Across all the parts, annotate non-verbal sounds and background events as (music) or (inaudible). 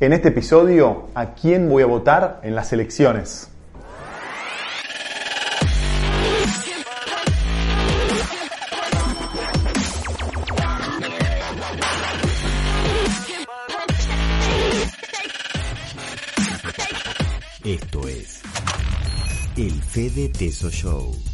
En este episodio, ¿a quién voy a votar en las elecciones? Esto es el Fede Teso Show.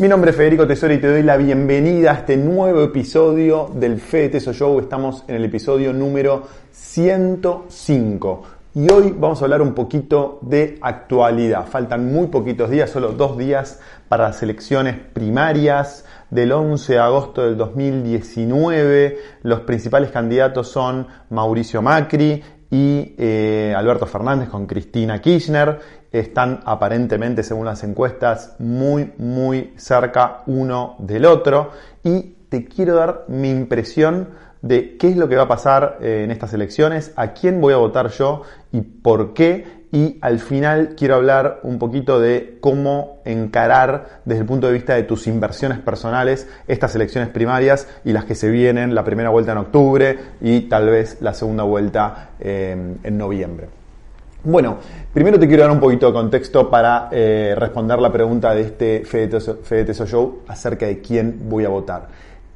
Mi nombre es Federico Tesoro y te doy la bienvenida a este nuevo episodio del Fede Teso Show. Estamos en el episodio número 105. Y hoy vamos a hablar un poquito de actualidad. Faltan muy poquitos días, solo dos días para las elecciones primarias del 11 de agosto del 2019. Los principales candidatos son Mauricio Macri y eh, Alberto Fernández con Cristina Kirchner. Están aparentemente, según las encuestas, muy, muy cerca uno del otro. Y te quiero dar mi impresión de qué es lo que va a pasar eh, en estas elecciones, a quién voy a votar yo y por qué. Y al final quiero hablar un poquito de cómo encarar desde el punto de vista de tus inversiones personales estas elecciones primarias y las que se vienen, la primera vuelta en octubre y tal vez la segunda vuelta eh, en noviembre. Bueno, primero te quiero dar un poquito de contexto para eh, responder la pregunta de este Fede Teso Show acerca de quién voy a votar.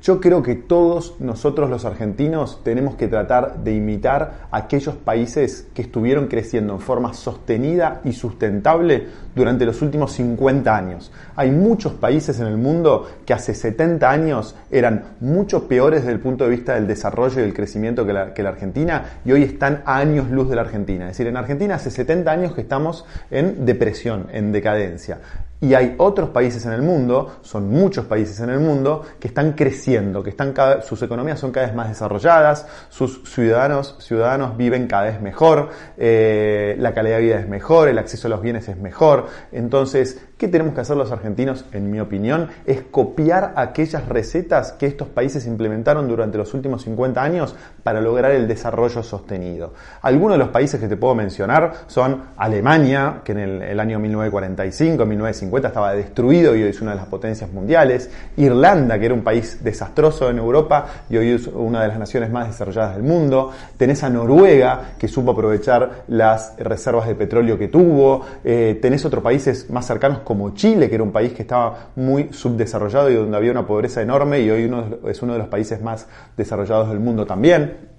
Yo creo que todos nosotros los argentinos tenemos que tratar de imitar aquellos países que estuvieron creciendo en forma sostenida y sustentable durante los últimos 50 años. Hay muchos países en el mundo que hace 70 años eran mucho peores desde el punto de vista del desarrollo y del crecimiento que la, Argentina y hoy están a años luz de la Argentina. Es decir, en Argentina hace 70 años que estamos en depresión, en decadencia. Y hay otros países en el mundo, son muchos países en el mundo, que están creciendo, que están cada, sus economías son cada vez más desarrolladas, sus ciudadanos, ciudadanos viven cada vez mejor, eh, la calidad de vida es mejor, el acceso a los bienes es mejor. Entonces, ¿qué tenemos que hacer los argentinos, en mi opinión? Es copiar aquellas recetas que estos países implementaron durante los últimos 50 años para lograr el desarrollo sostenido. Algunos de los países que te puedo mencionar son Alemania, que en el, el año 1945, 1950 estaba destruido y hoy es una de las potencias mundiales, Irlanda, que era un país desastroso en Europa y hoy es una de las naciones más desarrolladas del mundo, tenés a Noruega, que supo aprovechar las reservas de petróleo que tuvo, eh, tenés otros países más cercanos como Chile, que era un país que estaba muy subdesarrollado y donde había una pobreza enorme y hoy uno, es uno de los países más desarrollados del mundo también.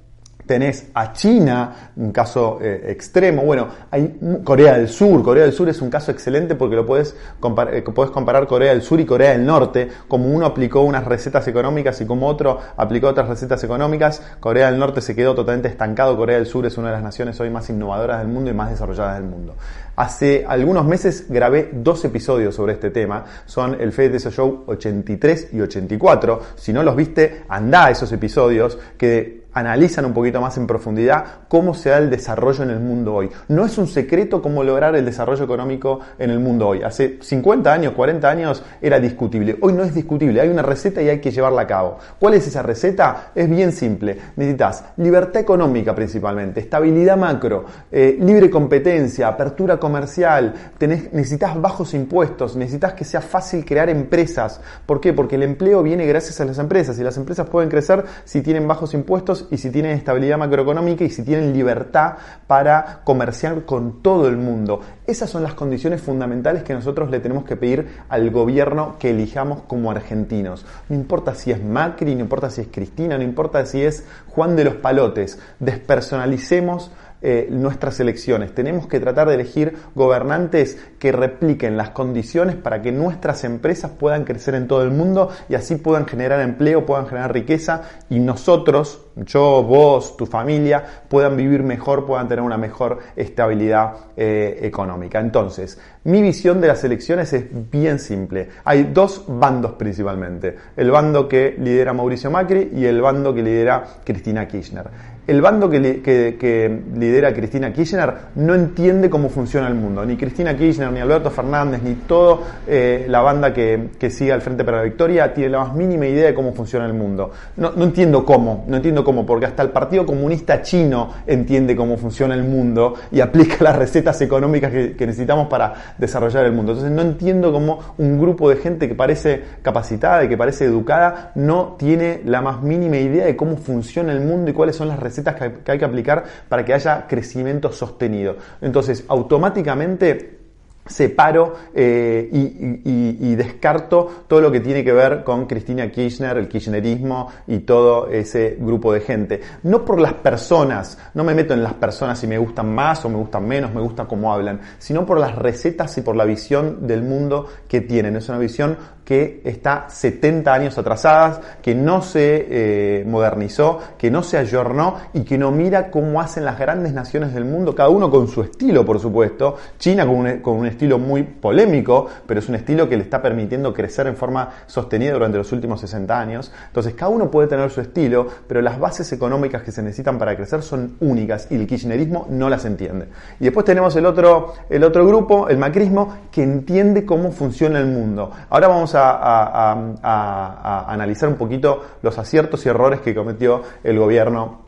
Tenés a China, un caso eh, extremo. Bueno, hay Corea del Sur. Corea del Sur es un caso excelente porque lo puedes, compar eh, comparar Corea del Sur y Corea del Norte. Como uno aplicó unas recetas económicas y como otro aplicó otras recetas económicas, Corea del Norte se quedó totalmente estancado. Corea del Sur es una de las naciones hoy más innovadoras del mundo y más desarrolladas del mundo. Hace algunos meses grabé dos episodios sobre este tema. Son el Fede Show 83 y 84. Si no los viste, anda a esos episodios que analizan un poquito más en profundidad cómo se da el desarrollo en el mundo hoy. No es un secreto cómo lograr el desarrollo económico en el mundo hoy. Hace 50 años, 40 años era discutible. Hoy no es discutible. Hay una receta y hay que llevarla a cabo. ¿Cuál es esa receta? Es bien simple. Necesitas libertad económica principalmente, estabilidad macro, eh, libre competencia, apertura comercial, tenés, necesitas bajos impuestos, necesitas que sea fácil crear empresas. ¿Por qué? Porque el empleo viene gracias a las empresas y las empresas pueden crecer si tienen bajos impuestos y si tienen estabilidad macroeconómica y si tienen libertad para comerciar con todo el mundo. Esas son las condiciones fundamentales que nosotros le tenemos que pedir al gobierno que elijamos como argentinos. No importa si es Macri, no importa si es Cristina, no importa si es Juan de los Palotes. Despersonalicemos eh, nuestras elecciones. Tenemos que tratar de elegir gobernantes que repliquen las condiciones para que nuestras empresas puedan crecer en todo el mundo y así puedan generar empleo, puedan generar riqueza y nosotros, yo, vos, tu familia, puedan vivir mejor, puedan tener una mejor estabilidad eh, económica. Entonces, mi visión de las elecciones es bien simple. Hay dos bandos principalmente. El bando que lidera Mauricio Macri y el bando que lidera Cristina Kirchner el bando que, lidera Cristina Kirchner no entiende cómo funciona el mundo. Ni Cristina Kirchner, ni Alberto Fernández, ni toda eh, la banda que, sigue al Frente para la Victoria tiene la más mínima idea de cómo funciona el mundo. No, no entiendo cómo, no entiendo cómo, porque hasta el Partido Comunista Chino entiende cómo funciona el mundo y aplica las recetas económicas que, que necesitamos para desarrollar el mundo. Entonces no entiendo cómo un grupo de gente que parece capacitada y que parece educada no tiene la más mínima idea de cómo funciona el mundo y cuáles son las recetas recetas que hay que aplicar para que haya crecimiento sostenido. Entonces, automáticamente separo eh, y, descarto todo lo que tiene que ver con Cristina Kirchner, el kirchnerismo y todo ese grupo de gente. No por las personas, no me meto en las personas si me gustan más o me gustan menos, me gusta cómo hablan, sino por las recetas y por la visión del mundo que tienen. Es una visión que está 70 años atrasadas, que no se eh, modernizó, que no se ayornó y que no mira cómo hacen las grandes naciones del mundo, cada uno con su estilo, por supuesto. China con un, con un estilo muy polémico, pero es un estilo que le está permitiendo crecer en forma sostenida durante los últimos 60 años. Entonces, cada uno puede tener su estilo, pero las bases económicas que se necesitan para crecer son únicas y el kirchnerismo no las entiende. Y después tenemos el otro, el otro grupo, el macrismo, que entiende cómo funciona el mundo. Ahora vamos a, analizar un poquito los aciertos y errores que cometió el gobierno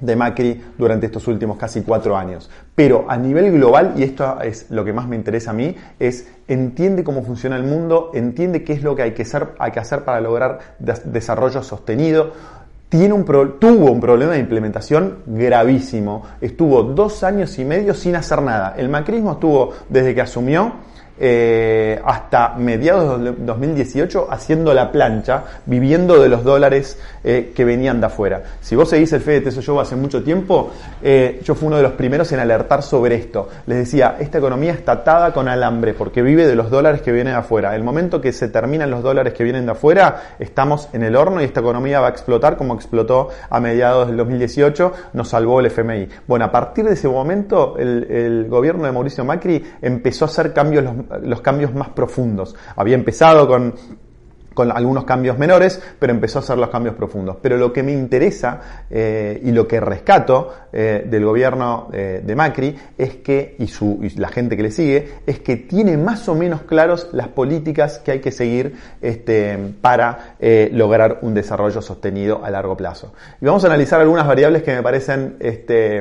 de Macri durante estos últimos casi cuatro años. Pero a nivel global, y esto es lo que más me interesa a mí, es entiende cómo funciona el mundo, entiende qué es lo que hay que hacer, hay que hacer para lograr desarrollo sostenido. Tuvo un problema de implementación gravísimo. Estuvo dos años y medio sin hacer nada. El macrismo estuvo desde que asumió eh, hasta mediados de 2018 haciendo la plancha, viviendo de los dólares eh, que venían de afuera. Si vos seguís el FED Teso Show hace mucho tiempo, eh, yo fui uno de los primeros en alertar sobre esto. Les decía, esta economía está atada con alambre porque vive de los dólares que vienen de afuera. El momento que se terminan los dólares que vienen de afuera, estamos en el horno y esta economía va a explotar como explotó a mediados del 2018, nos salvó el FMI. Bueno, a partir de ese momento, el, el gobierno de Mauricio Macri empezó a hacer cambios los los cambios más profundos. Había empezado con con algunos cambios menores, pero empezó a hacer los cambios profundos. Pero lo que me interesa eh, y lo que rescato eh, del gobierno eh, de Macri es que, y, su, la gente que le sigue, es que tiene más o menos claros las políticas que hay que seguir este, para lograr un desarrollo sostenido a largo plazo. Y vamos a analizar algunas variables que me parecen este,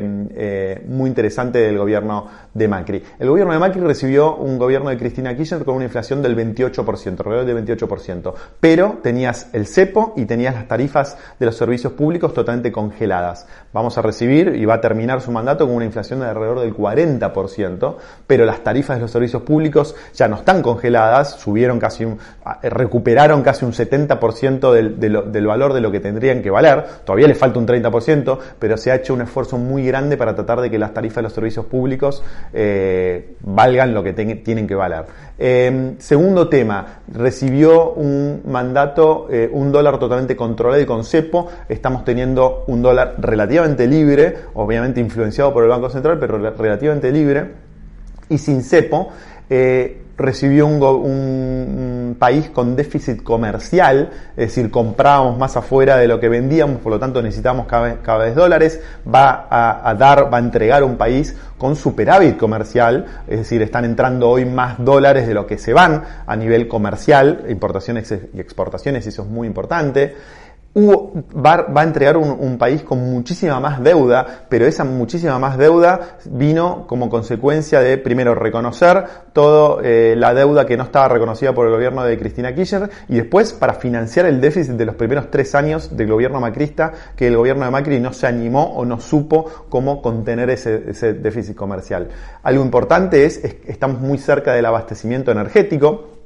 muy interesantes del gobierno de Macri. El gobierno de Macri recibió un gobierno de Cristina Kirchner con una inflación del 28%, alrededor del 28% pero tenías el cepo y tenías las tarifas de los servicios públicos totalmente congeladas. Vamos a recibir y va a terminar su mandato con una inflación de alrededor del 40%, pero las tarifas de los servicios públicos ya no están congeladas, subieron casi un, recuperaron casi un 70% del, del, valor de lo que tendrían que valer, todavía le falta un 30%, pero se ha hecho un esfuerzo muy grande para tratar de que las tarifas de los servicios públicos eh, valgan lo que tienen que valer. Eh, segundo tema, recibió un mandato, eh, un dólar totalmente controlado y con cepo. Estamos teniendo un dólar relativamente libre, obviamente influenciado por el Banco Central, pero relativamente libre y sin cepo. Eh, recibió un, país con déficit comercial, es decir, comprábamos más afuera de lo que vendíamos, por lo tanto necesitamos cada vez, dólares, va a, dar, va a entregar un país con superávit comercial, es decir, están entrando hoy más dólares de lo que se van a nivel comercial, importaciones y exportaciones, eso es muy importante va, a entregar un, país con muchísima más deuda, pero esa muchísima más deuda vino como consecuencia de, primero, reconocer toda eh, la deuda que no estaba reconocida por el gobierno de Cristina Kirchner y después para financiar el déficit de los primeros tres años del gobierno macrista, que el gobierno de Macri no se animó o no supo cómo contener ese, ese déficit comercial. Algo importante es, es, estamos muy cerca del abastecimiento energético,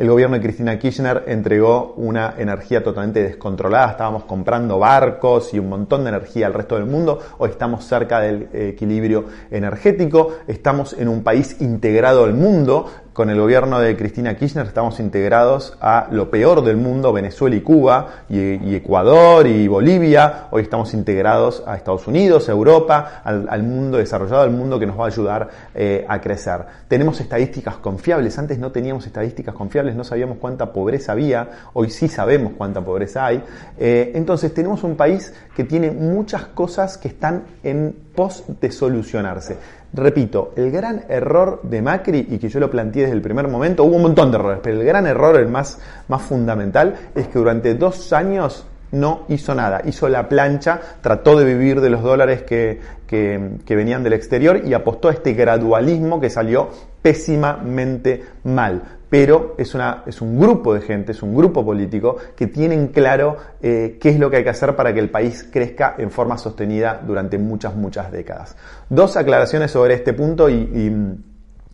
el gobierno de Cristina Kirchner entregó una energía totalmente descontrolada. Estábamos comprando barcos y un montón de energía al resto del mundo. Hoy estamos cerca del equilibrio energético. Estamos en un país integrado al mundo con el gobierno de Cristina Kirchner estamos integrados a lo peor del mundo, Venezuela y Cuba, y, Ecuador y Bolivia. Hoy estamos integrados a Estados Unidos, a Europa, al, mundo desarrollado, al mundo que nos va a ayudar eh, a crecer. Tenemos estadísticas confiables. Antes no teníamos estadísticas confiables, no sabíamos cuánta pobreza había. Hoy sí sabemos cuánta pobreza hay. Eh, entonces tenemos un país que tiene muchas cosas que están en pos de solucionarse. Repito, el gran error de Macri, y que yo lo planteé desde el primer momento, hubo un montón de errores, pero el gran error, el más, más fundamental, es que durante dos años no hizo nada, hizo la plancha, trató de vivir de los dólares que, que, que, venían del exterior y apostó a este gradualismo que salió pésimamente mal. Pero es, una, es un grupo de gente, es un grupo político que tienen claro eh, qué es lo que hay que hacer para que el país crezca en forma sostenida durante muchas, muchas décadas. Dos aclaraciones sobre este punto y,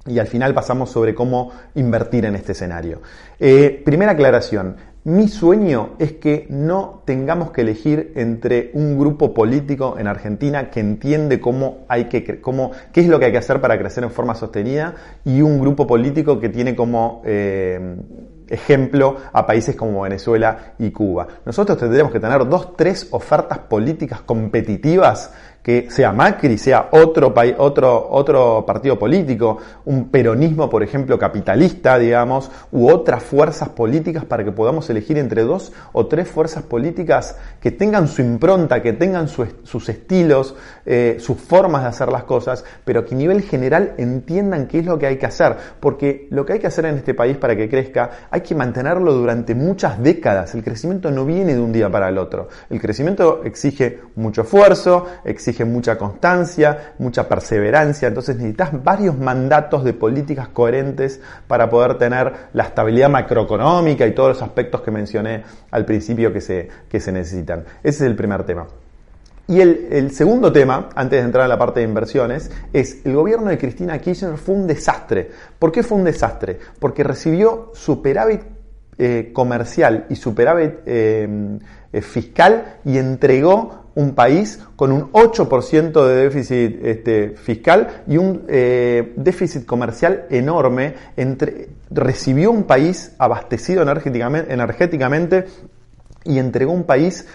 y al final pasamos sobre cómo invertir en este escenario. Eh, primera aclaración, mi sueño es que no tengamos que elegir entre un grupo político en Argentina que entiende cómo hay que, cómo, qué es lo que hay que hacer para crecer en forma sostenida y un grupo político que tiene como eh, ejemplo a países como Venezuela y Cuba. Nosotros tendríamos que tener dos, tres ofertas políticas competitivas que sea Macri, sea otro, otro, otro partido político, un peronismo, por ejemplo, capitalista, digamos, u otras fuerzas políticas para que podamos elegir entre dos o tres fuerzas políticas que tengan su impronta, que tengan sus estilos, eh, sus formas de hacer las cosas, pero que a nivel general entiendan qué es lo que hay que hacer. Porque lo que hay que hacer en este país para que crezca, hay que mantenerlo durante muchas décadas. El crecimiento no viene de un día para el otro. El crecimiento exige mucho esfuerzo, exige mucha constancia, mucha perseverancia, entonces necesitas varios mandatos de políticas coherentes para poder tener la estabilidad macroeconómica y todos los aspectos que mencioné al principio que se, que se necesitan. Ese es el primer tema. Y el, el, segundo tema, antes de entrar a la parte de inversiones, es el gobierno de Cristina Kirchner fue un desastre. ¿Por qué fue un desastre? Porque recibió superávit eh, comercial y superávit eh, eh, fiscal y entregó un país con un 8% de déficit este, fiscal y un eh, déficit comercial enorme. Entre, recibió un país abastecido energéticamente, energéticamente y entregó un país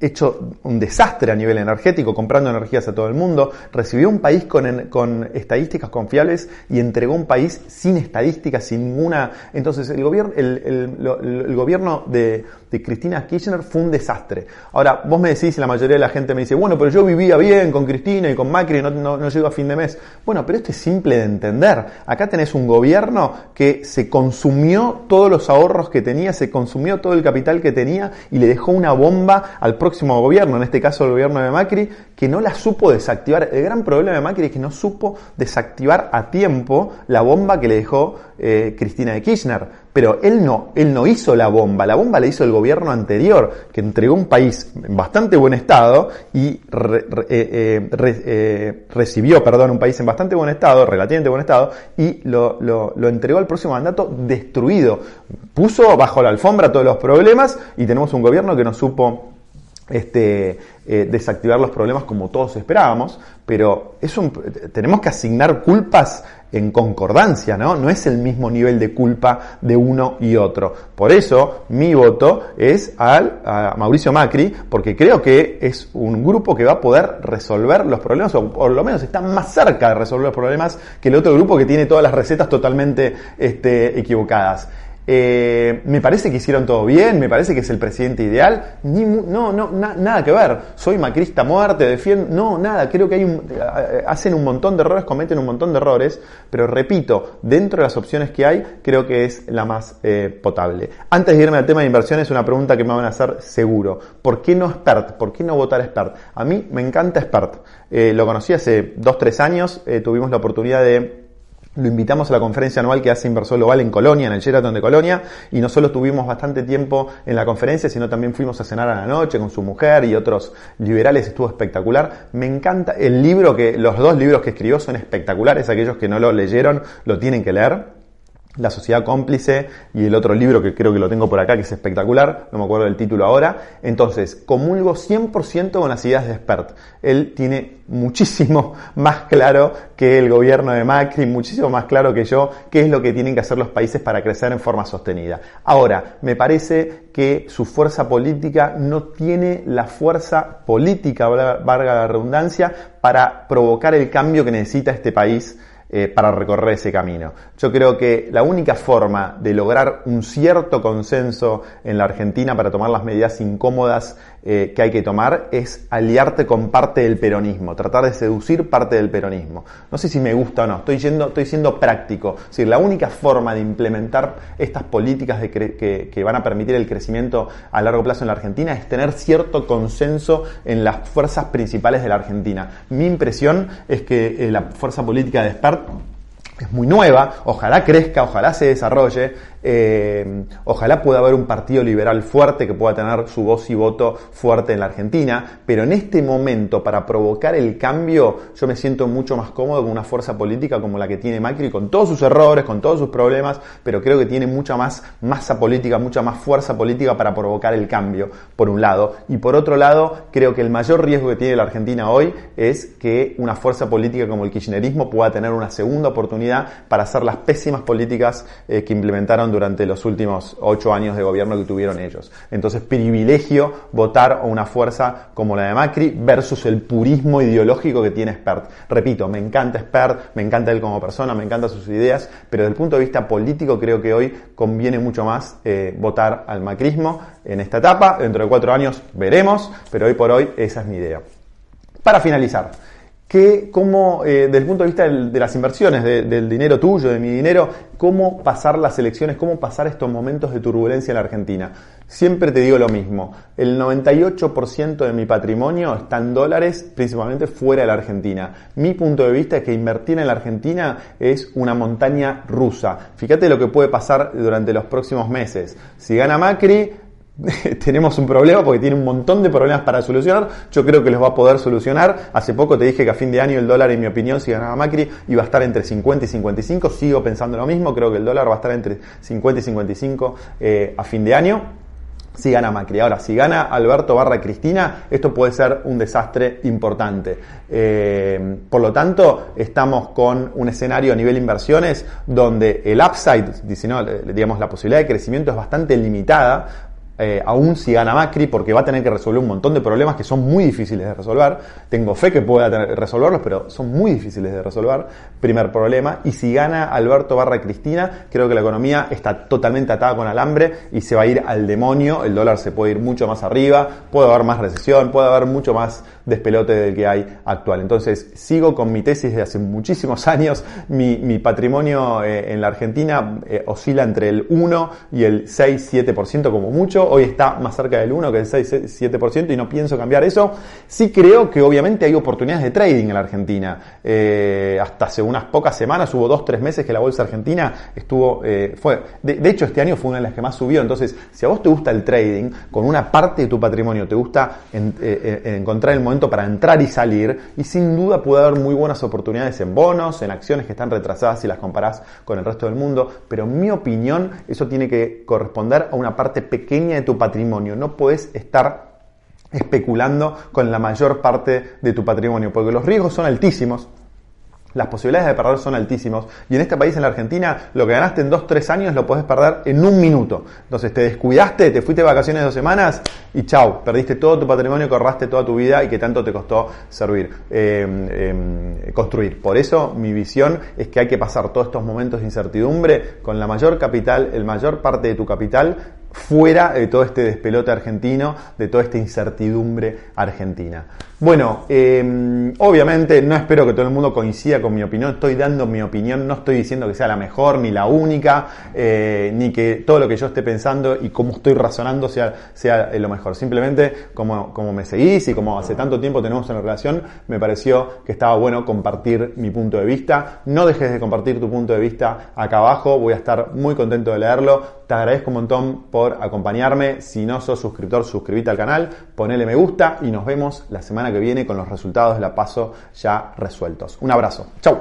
hecho un desastre a nivel energético, comprando energías a todo el mundo, recibió un país con, con, estadísticas confiables y entregó un país sin estadísticas, sin ninguna... Entonces el gobierno, el, el, gobierno de, de, Cristina Kirchner fue un desastre. Ahora, vos me decís, la mayoría de la gente me dice, bueno, pero yo vivía bien con Cristina y con Macri, no, no, no llego a fin de mes. Bueno, pero esto es simple de entender. Acá tenés un gobierno que se consumió todos los ahorros que tenía, se consumió todo el capital que tenía le dejó una bomba al próximo gobierno, en este caso el gobierno de Macri, que no la supo desactivar. El gran problema de Macri es que no supo desactivar a tiempo la bomba que le dejó eh, Cristina de Kirchner. Pero él no, él no hizo la bomba, la bomba la hizo el gobierno anterior, que entregó un país en bastante buen estado y eh, eh, recibió, perdón, un país en bastante buen estado, relativamente buen estado, y lo, lo, lo entregó al próximo mandato destruido. Puso bajo la alfombra todos los problemas y tenemos un gobierno que no supo este, eh, desactivar los problemas como todos esperábamos, pero es un, tenemos que asignar culpas en concordancia, ¿no? No es el mismo nivel de culpa de uno y otro. Por eso mi voto es al, a Mauricio Macri, porque creo que es un grupo que va a poder resolver los problemas, o por lo menos está más cerca de resolver los problemas que el otro grupo que tiene todas las recetas totalmente este, equivocadas. Eh, me parece que hicieron todo bien, me parece que es el presidente ideal. Ni, no, no, nada que ver. Soy macrista muerte, defiendo. No, nada. Creo que hay un, eh, hacen un montón de errores, cometen un montón de errores. Pero repito, dentro de las opciones que hay, creo que es la más eh, potable. Antes de irme al tema de inversiones, una pregunta que me van a hacer seguro. ¿Por qué no expert? ¿Por qué no votar expert? A mí me encanta expert. lo conocí hace 2-3 años. tuvimos la oportunidad de lo invitamos a la conferencia anual que hace Inversor Global en Colonia, en el Sheraton de Colonia, y no solo tuvimos bastante tiempo en la conferencia, sino también fuimos a cenar a la noche con su mujer y otros liberales, estuvo espectacular. Me encanta el libro que, los dos libros que escribió son espectaculares, aquellos que no lo leyeron lo tienen que leer. La sociedad cómplice y el otro libro que creo que lo tengo por acá, que es espectacular, no me acuerdo del título ahora. Entonces, comulgo 100% con las ideas de Expert. Él tiene muchísimo (laughs) más claro que el gobierno de Macri, muchísimo más claro que yo, qué es lo que tienen que hacer los países para crecer en forma sostenida. Ahora, me parece que su fuerza política no tiene la fuerza política, valga la redundancia, para provocar el cambio que necesita este país eh, para recorrer ese camino. Yo creo que la única forma de lograr un cierto consenso en la Argentina para tomar las medidas incómodas eh, que hay que tomar es aliarte con parte del peronismo, tratar de seducir parte del peronismo. No sé si me gusta o no, estoy, yendo, estoy siendo práctico. Es decir, la única forma de implementar estas políticas que, van a permitir el crecimiento a largo plazo en la Argentina es tener cierto consenso en las fuerzas principales de la Argentina. Mi impresión es que eh, la fuerza política de Es muy nueva, ojalá crezca, ojalá se desarrolle, eh, ojalá pueda haber un partido liberal fuerte que pueda tener su voz y voto fuerte en la Argentina, pero en este momento para provocar el cambio yo me siento mucho más cómodo con una fuerza política como la que tiene Macri, con todos sus errores, con todos sus problemas, pero creo que tiene mucha más masa política, mucha más fuerza política para provocar el cambio, por un lado, y por otro lado, creo que el mayor riesgo que tiene la Argentina hoy es que una fuerza política como el kirchnerismo pueda tener una segunda oportunidad para hacer las pésimas políticas eh, que implementaron durante los últimos ocho años de gobierno que tuvieron ellos. Entonces, privilegio votar a una fuerza como la de Macri versus el purismo ideológico que tiene Spert. Repito, me encanta Spert, me encanta él como persona, me encantan sus ideas, pero desde el punto de vista político creo que hoy conviene mucho más eh, votar al macrismo en esta etapa. Dentro de cuatro años veremos, pero hoy por hoy esa es mi idea. Para finalizar, que cómo, eh, desde el punto de vista de las inversiones, del dinero tuyo, de mi dinero, cómo pasar las elecciones, cómo pasar estos momentos de turbulencia en la Argentina. Siempre te digo lo mismo, el 98% de mi patrimonio está en dólares, principalmente fuera de la Argentina. Mi punto de vista es que invertir en la Argentina es una montaña rusa. Fíjate lo que puede pasar durante los próximos meses. Si gana Macri, (laughs) tenemos un problema porque tiene un montón de problemas para solucionar. Yo creo que los va a poder solucionar. Hace poco te dije que a fin de año el dólar, en mi opinión, si ganaba Macri, iba a estar entre 50 y 55. Sigo pensando lo mismo. Creo que el dólar va a estar entre 50 y 55 eh, a fin de año. Si gana Macri. Ahora, si gana Alberto barra Cristina, esto puede ser un desastre importante. Eh, por lo tanto, estamos con un escenario a nivel inversiones donde el upside, digamos, la posibilidad de crecimiento es bastante limitada eh, aún si gana Macri, porque va a tener que resolver un montón de problemas que son muy difíciles de resolver. Tengo fe que pueda resolverlos, pero son muy difíciles de resolver. Primer problema. Y si gana Alberto barra Cristina, creo que la economía está totalmente atada con alambre y se va a ir al demonio. El dólar se puede ir mucho más arriba, puede haber más recesión, puede haber mucho más despelote del que hay actual. Entonces, sigo con mi tesis de hace muchísimos (laughs) años. Mi, patrimonio eh, en la Argentina eh, oscila entre el 1 y el 6-7% como mucho. Hoy está más cerca del 1 que el 6-7% y no pienso cambiar eso. Sí creo que obviamente hay oportunidades de trading en la Argentina. Eh, hasta hace unas pocas semanas, hubo 2-3 meses que la bolsa argentina estuvo, fue, de, hecho este año fue una de las que más subió. Entonces, si a vos te gusta el trading, con una parte de tu patrimonio te gusta encontrar el momento para entrar y salir y sin duda puede haber muy buenas oportunidades en bonos, en acciones que están retrasadas si las comparás con el resto del mundo, pero en mi opinión eso tiene que corresponder a una parte pequeña de tu patrimonio, no puedes estar especulando con la mayor parte de tu patrimonio, porque los riesgos son altísimos, las posibilidades de perder son altísimos. Y en este país, en la Argentina, lo que ganaste en dos, tres años lo podés perder en un minuto. Entonces te descuidaste, te fuiste de vacaciones dos semanas y chau, perdiste todo tu patrimonio, corraste toda tu vida y que tanto te costó servir, em, em, construir. Por eso mi visión es que hay que pasar todos estos momentos de incertidumbre con la mayor capital, el mayor parte de tu capital fuera de todo este despelote argentino, de toda esta incertidumbre argentina. Bueno, em, obviamente no espero que todo el mundo coincida con mi opinión, estoy dando mi opinión, no estoy diciendo que sea la mejor ni la única, eh, ni que todo lo que yo esté pensando y cómo estoy razonando sea, sea lo mejor. Simplemente como, como me seguís y como hace tanto tiempo tenemos una relación, me pareció que estaba bueno compartir mi punto de vista. No dejes de compartir tu punto de vista acá abajo, voy a estar muy contento de leerlo. Te agradezco un montón por acompañarme. Si no sos suscriptor, suscríbete al canal, ponele me gusta y nos vemos la que viene con los resultados de la paso ya resueltos. Un abrazo. Chau.